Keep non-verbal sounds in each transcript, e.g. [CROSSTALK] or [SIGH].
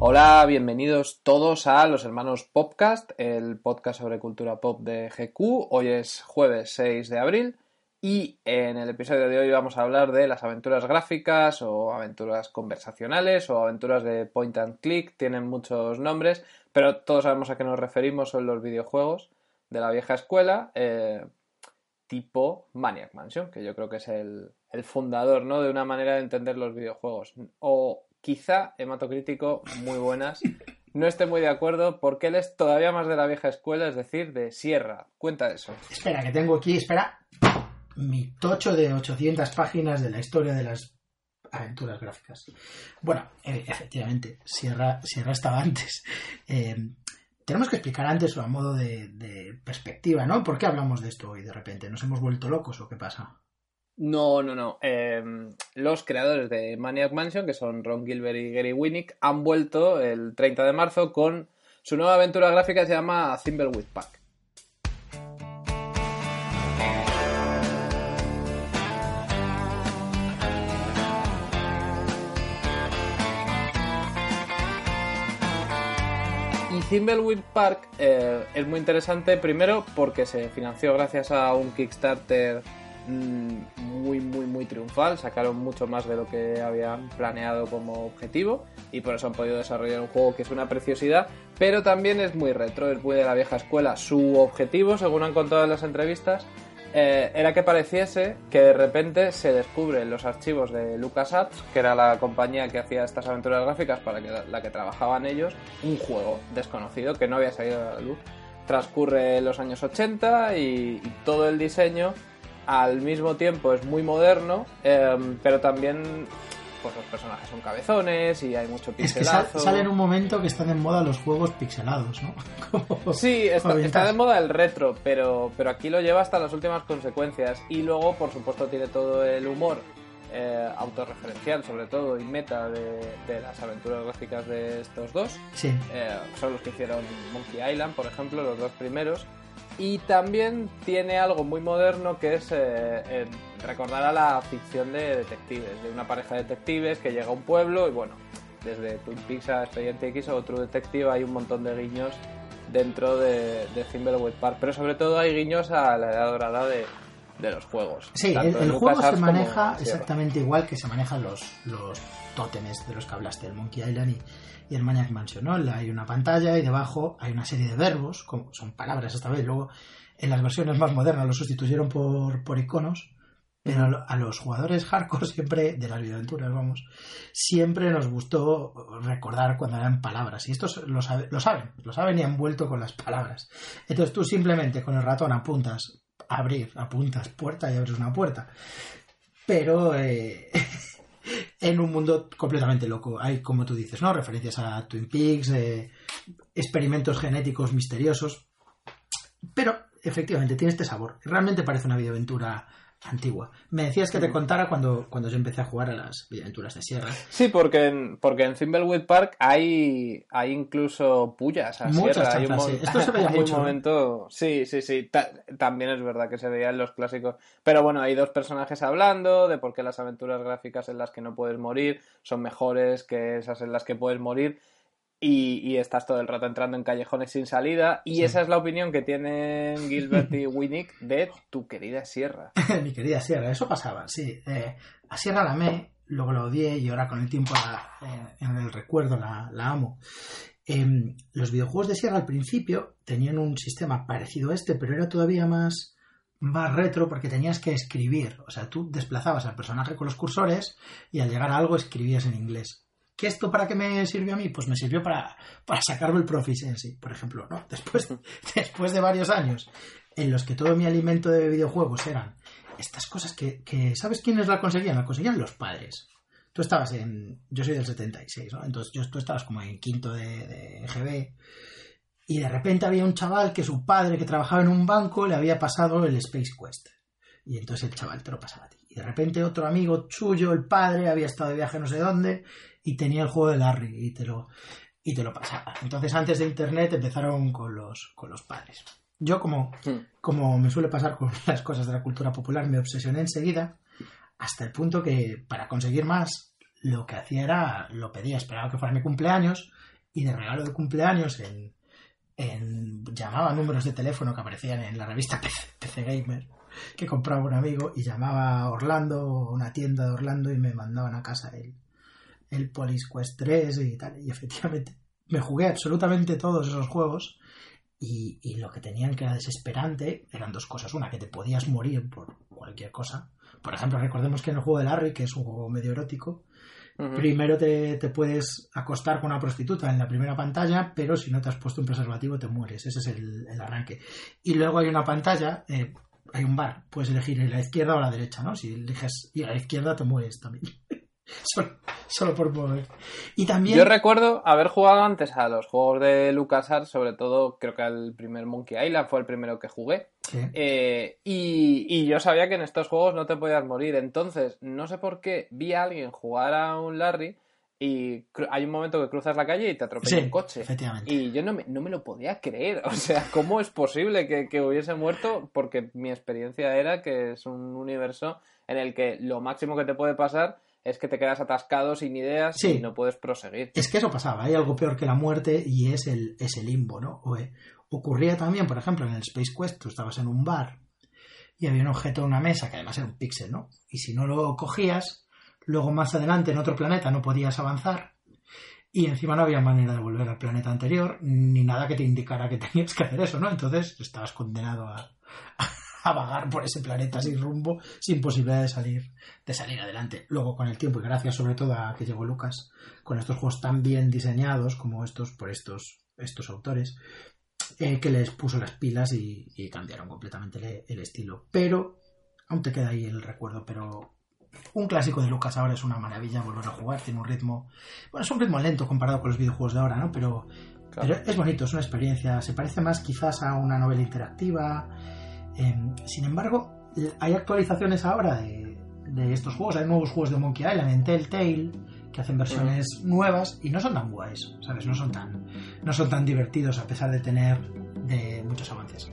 Hola, bienvenidos todos a Los Hermanos Popcast, el podcast sobre cultura pop de GQ. Hoy es jueves 6 de abril y en el episodio de hoy vamos a hablar de las aventuras gráficas o aventuras conversacionales o aventuras de point and click. Tienen muchos nombres, pero todos sabemos a qué nos referimos, son los videojuegos de la vieja escuela, eh, tipo Maniac Mansion, que yo creo que es el, el fundador ¿no? de una manera de entender los videojuegos. O quizá hematocrítico, muy buenas. No esté muy de acuerdo porque él es todavía más de la vieja escuela, es decir, de Sierra. Cuenta eso. Espera, que tengo aquí, espera, mi tocho de 800 páginas de la historia de las aventuras gráficas. Bueno, eh, efectivamente, Sierra, Sierra estaba antes. Eh, tenemos que explicar antes o a modo de, de perspectiva, ¿no? ¿Por qué hablamos de esto hoy de repente? ¿Nos hemos vuelto locos o qué pasa? No, no, no. Eh, los creadores de Maniac Mansion, que son Ron Gilbert y Gary Winnick, han vuelto el 30 de marzo con su nueva aventura gráfica que se llama Thimbleweed Park. Y Thimbleweed Park eh, es muy interesante primero porque se financió gracias a un Kickstarter mm, muy, muy, muy triunfal. Sacaron mucho más de lo que habían planeado como objetivo y por eso han podido desarrollar un juego que es una preciosidad, pero también es muy retro, es muy de la vieja escuela. Su objetivo, según han contado en las entrevistas, eh, era que pareciese que de repente se descubren los archivos de LucasArts, que era la compañía que hacía estas aventuras gráficas para que, la que trabajaban ellos, un juego desconocido que no había salido a la luz. Transcurre los años 80 y, y todo el diseño al mismo tiempo es muy moderno, eh, pero también pues los personajes son cabezones y hay mucho Es que sal- pixelazo. sale en un momento que están en moda los juegos pixelados, ¿no? [LAUGHS] Como- Sí, está, está de moda el retro, pero, pero aquí lo lleva hasta las últimas consecuencias. Y luego, por supuesto, tiene todo el humor eh, autorreferencial, sobre todo, y meta de, de las aventuras gráficas de estos dos. Sí, Eh, son los que hicieron Monkey Island, por ejemplo, los dos primeros. Y también tiene algo muy moderno que es eh, eh, recordar a la ficción de detectives, de una pareja de detectives que llega a un pueblo y bueno, desde Twin Peaks a Expediente X o True Detective hay un montón de guiños dentro de, de Thimbleweed Park, pero sobre todo hay guiños a la edad dorada de, de los juegos. sí el, juego se maneja exactamente igual que se manejan los, los tótemes de los que hablaste, el Monkey Island y, y el Maniac Mansion, ¿no? Hay una pantalla y debajo hay una serie de verbos, como son palabras esta vez, luego en las versiones más modernas lo sustituyeron por, por iconos, pero a los jugadores hardcore siempre, de las videoaventuras, vamos, siempre nos gustó recordar cuando eran palabras. Y estos lo, sabe- lo saben, lo saben y han vuelto con las palabras. Entonces tú simplemente con el ratón apuntas, abrir, apuntas puerta y abres una puerta. Pero eh, [LAUGHS] en un mundo completamente loco. Hay, como tú dices, ¿no? Referencias a Twin Peaks, eh, experimentos genéticos misteriosos. Pero efectivamente tiene este sabor. Realmente parece una videoaventura antigua. Me decías que te contara cuando, cuando yo empecé a jugar a las videoaventuras de Sierra. Sí, porque en, porque en Thimbleweed Park hay, hay incluso pullas a Muchas sierra. Hay un, sí. Esto se veía [LAUGHS] hay mucho, un ¿no? momento... Sí, sí, sí. ta- también es verdad que se veía en los clásicos. Pero bueno, hay dos personajes hablando de por qué las aventuras gráficas en las que no puedes morir son mejores que esas en las que puedes morir. Y, y estás todo el rato entrando en callejones sin salida. Y Sí. esa es la opinión que tienen Gilbert y [LAUGHS] Winnick de tu querida Sierra. [LAUGHS] Mi querida Sierra, eso pasaba, sí. Eh, a Sierra la amé, luego la odié y ahora con el tiempo la- eh, en el recuerdo la, la amo. Em, los videojuegos de Sierra al principio tenían un sistema parecido a este, pero era todavía más, más retro porque tenías que escribir. O sea, tú desplazabas al personaje con los cursores y al llegar a algo escribías en inglés. ¿Qué esto para qué me sirvió a mí? Pues me sirvió para, para sacarme el Proficiency, por ejemplo, ¿no? [LAUGHS] Después, después de varios años en los que todo mi alimento de videojuegos eran estas cosas que, que ¿sabes quiénes la conseguían? La conseguían los padres. Tú estabas en, yo soy del 76, ¿no? Entonces tú estabas como en quinto de GB y de repente había un chaval que su padre que trabajaba en un banco le había pasado el Space Quest. Y entonces el chaval te lo pasaba a ti. De repente otro amigo suyo, el padre, había estado de viaje no sé dónde y tenía el juego de Larry y te lo, y te lo pasaba. Entonces antes de Internet empezaron con los, con los padres. Yo como, Hmm. como me suele pasar con [LAUGHS] las cosas de la cultura popular, me obsesioné enseguida hasta el punto que para conseguir más lo que hacía era, lo pedía, esperaba que fuera mi cumpleaños y de regalo de cumpleaños en, en llamaba números de teléfono que aparecían en la revista PC, Gamer que compraba un amigo y llamaba a Orlando, una tienda de Orlando y me mandaban a casa el, el Police Quest 3 y tal. Y efectivamente me jugué absolutamente todos esos juegos y, y, lo que tenían que era desesperante eran dos cosas. Una, que te podías morir por cualquier cosa. Por ejemplo, recordemos que en el juego de Larry, que es un juego medio erótico, Primero te, puedes acostar con una prostituta en la primera pantalla, pero si no te has puesto un preservativo te mueres. Ese es el, arranque. Y luego hay una pantalla, eh, hay un bar, puedes elegir la izquierda o la derecha, ¿no? Si eliges ir a la izquierda te mueres también. [LAUGHS] solo, por poder. Y también... Yo recuerdo haber jugado antes a los juegos de LucasArts, sobre todo creo que al primer Monkey Island fue el primero que jugué. Eh, y, yo sabía que en estos juegos no te podías morir. Entonces, no sé por qué vi a alguien jugar a un Larry y hay un momento que cruzas la calle y te atropella un coche. Y yo no me, no me, lo podía creer. [LAUGHS] O sea, ¿cómo es posible que, que hubiese muerto? Porque mi experiencia era que es un universo en el que lo máximo que te puede pasar es que te quedas atascado sin ideas y no puedes proseguir. Es que eso pasaba, hay algo peor que la muerte y es el, limbo, ¿no? Eh, ocurría también, por ejemplo, en el Space Quest, tú estabas en un bar y había un objeto en una mesa que además era un píxel, ¿no? Y si no lo cogías, luego más adelante en otro planeta no podías avanzar y encima no había manera de volver al planeta anterior ni nada que te indicara que [LAUGHS] tenías que hacer eso, ¿no? Entonces estabas condenado a, [LAUGHS] a vagar por ese planeta sin rumbo, sin posibilidad de salir, de salir adelante. Luego, con el tiempo, y gracias sobre todo a que llegó Lucas, con estos juegos tan bien diseñados como estos por estos, estos autores, eh, que les puso las pilas y, cambiaron completamente el, estilo. Pero, aún te queda ahí el recuerdo, pero un clásico de Lucas ahora es una maravilla volver a jugar, tiene un ritmo, bueno, es un ritmo lento comparado con los videojuegos de ahora, ¿no? Pero, pero es bonito, es una experiencia, se parece más quizás a una novela interactiva, Em, sin embargo, hay actualizaciones ahora de, estos juegos. Hay nuevos juegos de Monkey Island en Telltale que hacen versiones nuevas y no son tan guays, ¿sabes? No son tan, no son tan divertidos a pesar de tener de muchos avances.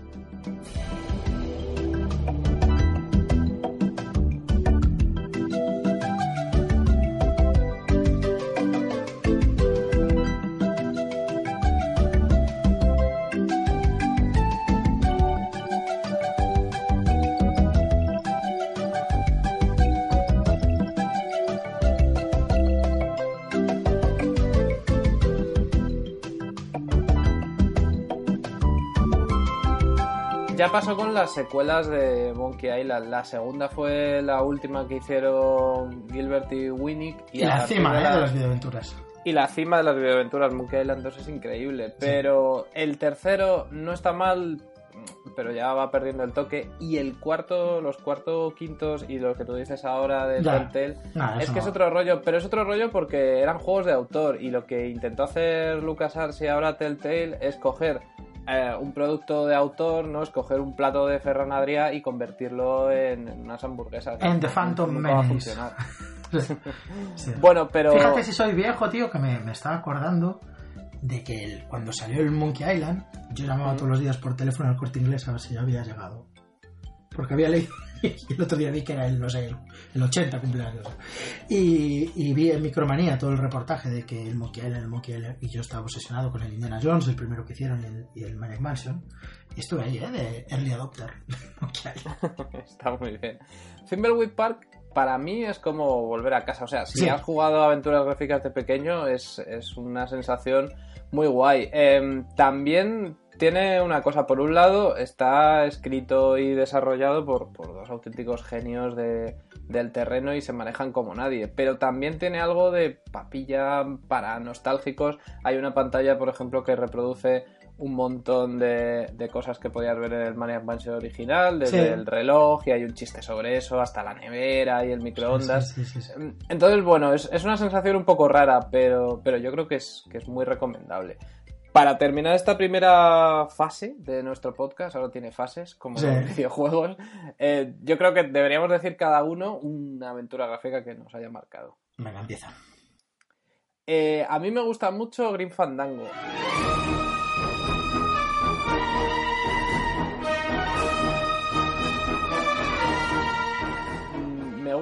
Pasó con las secuelas de Monkey Island. La segunda fue la última que hicieron Gilbert y Winnick. Y, la cima ¿eh? de las videoaventuras. Y la cima de las videoaventuras, Monkey Island 2 es increíble. Pero el tercero no está mal, pero ya va perdiendo el toque. Y el cuarto, los cuartos, quintos y lo que tú dices ahora de Telltale, es que es otro rollo. Pero es otro rollo porque eran juegos de autor. Y lo que intentó hacer LucasArts y ahora Telltale es coger eh, un producto de autor, ¿no? Escoger un plato de Ferran Adrià y convertirlo en, unas hamburguesas. En The Phantom Menace. [LAUGHS] Bueno, pero... Fíjate si soy viejo, tío, que me, estaba acordando de que cuando salió el Monkey Island, yo llamaba todos los días por teléfono al corte inglés a ver si ya había llegado. Porque había leído [LAUGHS] y el otro día vi que era el, no sé, el, 80 cumpleaños. Y, y, vi en Micromanía todo el reportaje de que el Monkey Island, el Monkey Island, y yo estaba obsesionado con el Indiana Jones, el primero que hicieron, el, y el Maniac Mansion. Y estuve ahí, ¿eh? De early adopter. [LAUGHS] [LAUGHS] Está muy bien. Thimbleweed Park para mí es como volver a casa. O sea, si has jugado aventuras gráficas de pequeño, es, es una sensación muy guay. Em, también tiene una cosa, por un lado, está escrito y desarrollado por, dos auténticos genios del terreno y se manejan como nadie, pero también tiene algo de papilla para nostálgicos. Hay una pantalla, por ejemplo, que reproduce un montón de, cosas que podías ver en el Maniac Mansion original, desde el reloj, y hay un chiste sobre eso, hasta la nevera y el microondas. Entonces, bueno, es, una sensación un poco rara, pero, pero yo creo que es, que es muy recomendable. Para terminar esta primera fase de nuestro podcast, ahora tiene fases como [LAUGHS] videojuegos, eh, yo creo que deberíamos decir cada uno una aventura gráfica que nos haya marcado. Venga, empieza. Eh, a mí me gusta mucho Green Fandango.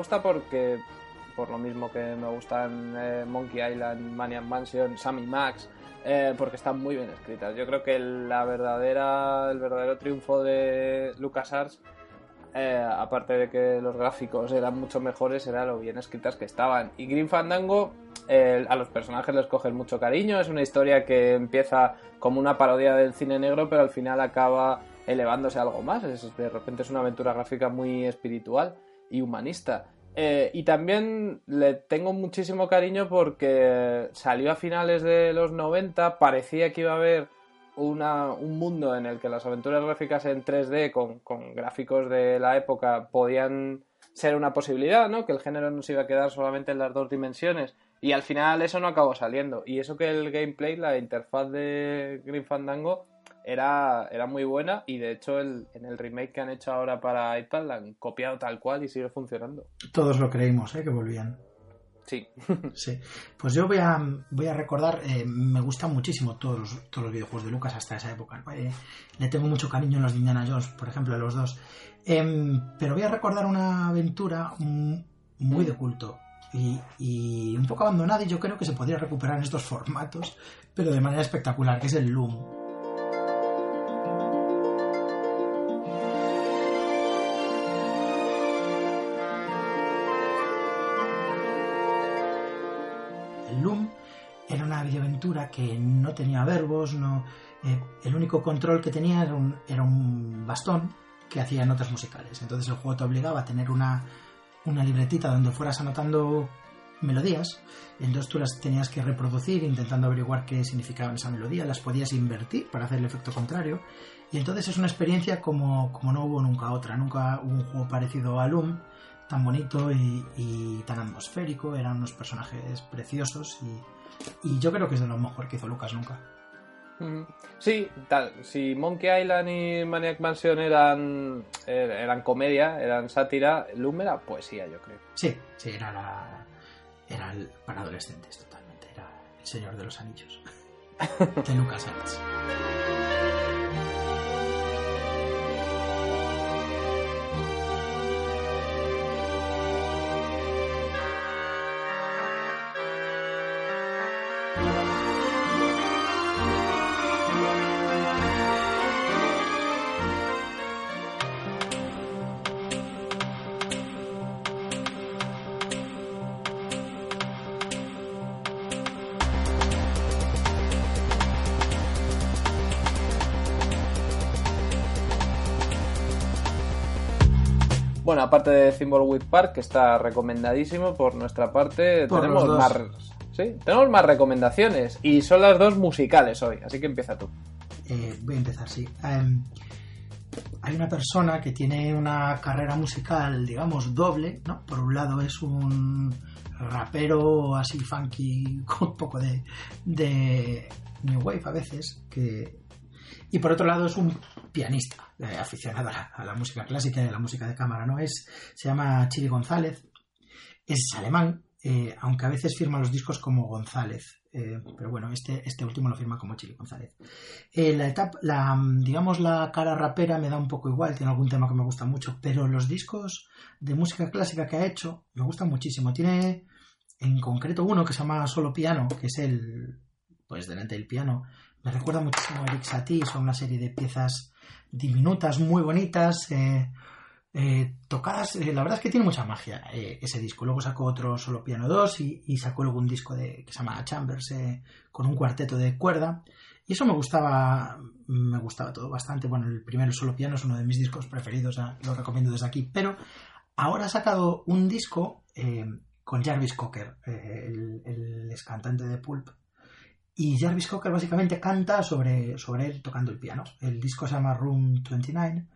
Gusta porque por lo mismo que me gustan eh, Monkey Island, Maniac Mansion, Sammy Max, eh, porque están muy bien escritas. Yo creo que la verdadera, el verdadero triunfo de LucasArts, eh, aparte de que los gráficos eran mucho mejores, era lo bien escritas que estaban. Y Green Fandango, a los personajes les cogen mucho cariño, es una historia que empieza como una parodia del cine negro, pero al final acaba elevándose a algo más. de repente es una aventura gráfica muy espiritual y humanista. Eh, y también le tengo muchísimo cariño porque salió a finales de los 90, parecía que iba a haber una, un mundo en el que las aventuras gráficas en 3D con, con, gráficos de la época podían ser una posibilidad, ¿no? Que el género no se iba a quedar solamente en las dos dimensiones. Y al final eso no acabó saliendo. Y eso que el gameplay, la interfaz de Green Fandango, era, era muy buena y de hecho el, en el remake que han hecho ahora para iPad la han copiado tal cual y sigue funcionando. Todos lo creímos, ¿eh? Que volvían. Sí. [LAUGHS] sí. Pues yo voy a, voy a recordar, eh, me gustan muchísimo todos los, todos los videojuegos de Lucas hasta esa época. Eh, le tengo mucho cariño en los de Indiana Jones, por ejemplo, a los dos. Em, pero voy a recordar una aventura muy de culto y, y, un poco abandonada y yo creo que se podría recuperar en estos formatos, pero de manera espectacular, que es el. Loom era una videoaventura que no tenía verbos, no, eh, el único control que tenía era un, era un, bastón que hacía notas musicales. Entonces el juego te obligaba a tener una, una libretita donde fueras anotando melodías, entonces tú las tenías que reproducir intentando averiguar qué significaban esa melodía, las podías invertir para hacer el efecto contrario, y entonces es una experiencia como, como no hubo nunca otra, nunca hubo un juego parecido a Loom, tan bonito y, tan atmosférico, eran unos personajes preciosos y, yo creo que es de lo mejor que hizo Lucas nunca. Sí, tal. Si Monkey Island y Maniac Mansion eran, er, eran comedia, eran sátira, Loom era poesía, yo creo. Sí, sí, era, la, era para adolescentes totalmente. Era el Señor de los Anillos [LAUGHS] de Lucas Arts. Bueno, aparte de Thimbleweed Park, que está recomendadísimo por nuestra parte, tenemos más, ¿sí? tenemos más recomendaciones y son las dos musicales hoy, así que empieza tú. Eh, voy a empezar, sí. Em, hay una persona que tiene una carrera musical, digamos, doble, ¿no? Por un lado es un rapero así funky [LAUGHS] con un poco de, de new wave a veces, que y por otro lado es un pianista eh, aficionado a la, música clásica y a la música de cámara, ¿no? Es, se llama Chili González, es alemán, eh, aunque a veces firma los discos como González, eh, pero bueno, este, este último lo firma como Chili González. la etapa, la, digamos, la cara rapera me da un poco igual, tiene algún tema que me gusta mucho, pero los discos de música clásica que ha hecho me gustan muchísimo. Tiene en concreto uno que se llama Solo Piano, que es el, pues delante del piano, me recuerda muchísimo a Eric Satie, son una serie de piezas diminutas, muy bonitas, eh, eh, tocadas. Eh, la verdad es que tiene mucha magia ese disco. Luego sacó otro solo piano 2 y, sacó luego un disco de, que se llama Chambers con un cuarteto de cuerda. Y eso me gustaba, me gustaba todo bastante. Bueno, el primero solo piano es uno de mis discos preferidos, lo recomiendo desde aquí. Pero ahora ha sacado un disco con Jarvis Cocker, el, el ex cantante de Pulp, y Jarvis Cocker básicamente canta sobre, sobre él tocando el piano. El disco se llama Room 29.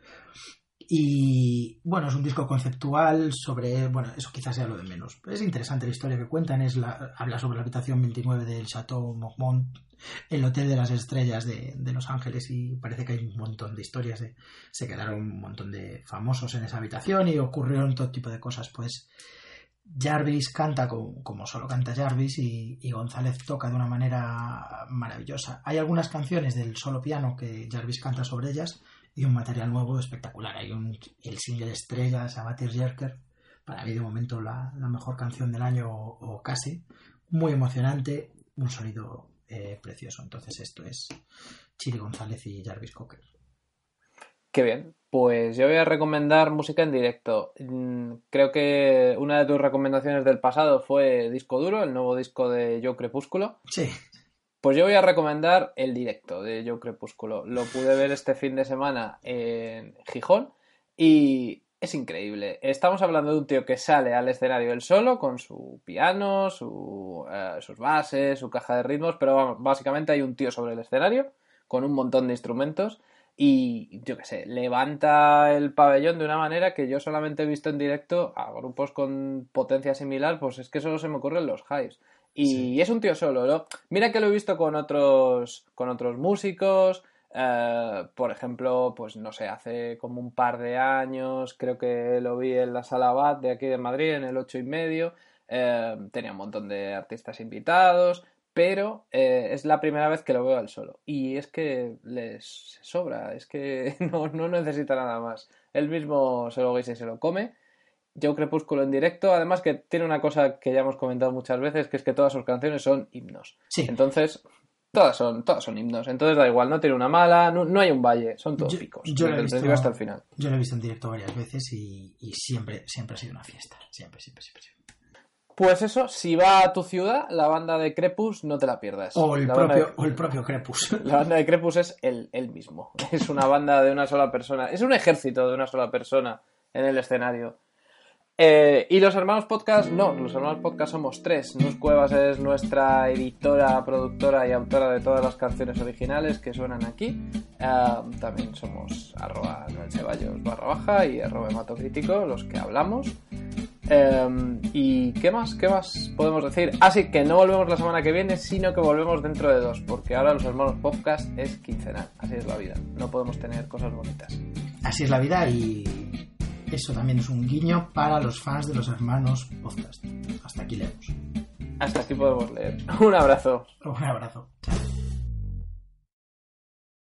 Y bueno, es un disco conceptual sobre. Bueno, eso quizás sea lo de menos. Es interesante la historia que cuentan. Es la, habla sobre la habitación 29 del Chateau Marmont, el Hotel de las Estrellas de, de, Los Ángeles. Y parece que hay un montón de historias. De, se quedaron un montón de famosos en esa habitación y ocurrieron todo tipo de cosas. Pues Jarvis canta como, solo canta Jarvis y, González toca de una manera maravillosa. Hay algunas canciones del solo piano que Jarvis canta sobre ellas y un material nuevo espectacular. Hay un, el single estrella, llama Jerker, para mí de momento la, mejor canción del año o, casi. Muy emocionante, un sonido eh, precioso. Entonces esto es Chiri González y Jarvis Cocker. Qué bien. Pues yo voy a recomendar música en directo. Mm, Creo que una de tus recomendaciones del pasado fue Disco Duro, el nuevo disco de Yo Crepúsculo. Sí, Pues yo voy a recomendar el directo de Yo Crepúsculo. Lo pude ver este fin de semana en Gijón y es increíble. Estamos hablando de un tío que sale al escenario él solo con su piano, su, eh, sus bases, su caja de ritmos, pero básicamente hay un tío sobre el escenario con un montón de instrumentos y yo qué sé, levanta el pabellón de una manera que yo solamente he visto en directo a grupos con potencia similar, pues es que solo se me ocurren los highs. Y Sí. es un tío solo, ¿no? Mira que lo he visto con otros, con otros músicos. eh, por ejemplo, pues no sé, hace como un par de años, creo que lo vi en la sala BAT de aquí de Madrid, en el ocho y medio. eh, tenía un montón de artistas invitados, pero eh, es la primera vez que lo veo al solo. Y es que les sobra, es que [LAUGHS] no, no necesita nada más. Él mismo se lo guisa y se lo come. Yo Crepúsculo en directo, además que tiene una cosa que ya hemos comentado muchas veces, que es que todas sus canciones son himnos. sí. Entonces, todas son, todas son himnos. Entonces da igual, no tiene una mala, no, no hay un valle, son todos Yo- picos. yo desde el principio hasta el final. Yo lo he visto en directo varias veces y, y siempre, siempre ha sido una fiesta. Siempre, siempre, siempre. siempre. Pues eso, si va a tu ciudad, la banda de Crepus, no te la pierdas. O el, La propio, de- o el propio Crepus. [LAUGHS] La banda de Crepus es el mismo. [LAUGHS] Es una banda de una sola persona. Es un ejército de una sola persona en el escenario. Eh, y los hermanos podcast, no, los hermanos podcast somos tres. Nus Cuevas es nuestra editora, productora y autora de todas las canciones originales que suenan aquí. Ah, también somos arroba Noel Ceballos barra baja y arroba hematocrítico, los que hablamos. Eh, ¿Y qué más? ¿Qué más podemos decir? Así que no volvemos la semana que viene, sino que volvemos dentro de dos, porque ahora los hermanos podcast es quincenal. Así es la vida. No podemos tener cosas bonitas. Así es la vida y eso también es un guiño para los fans de los hermanos podcast. Hasta aquí leemos. Hasta aquí podemos leer. [LAUGHS] Un abrazo. Un abrazo. Chao.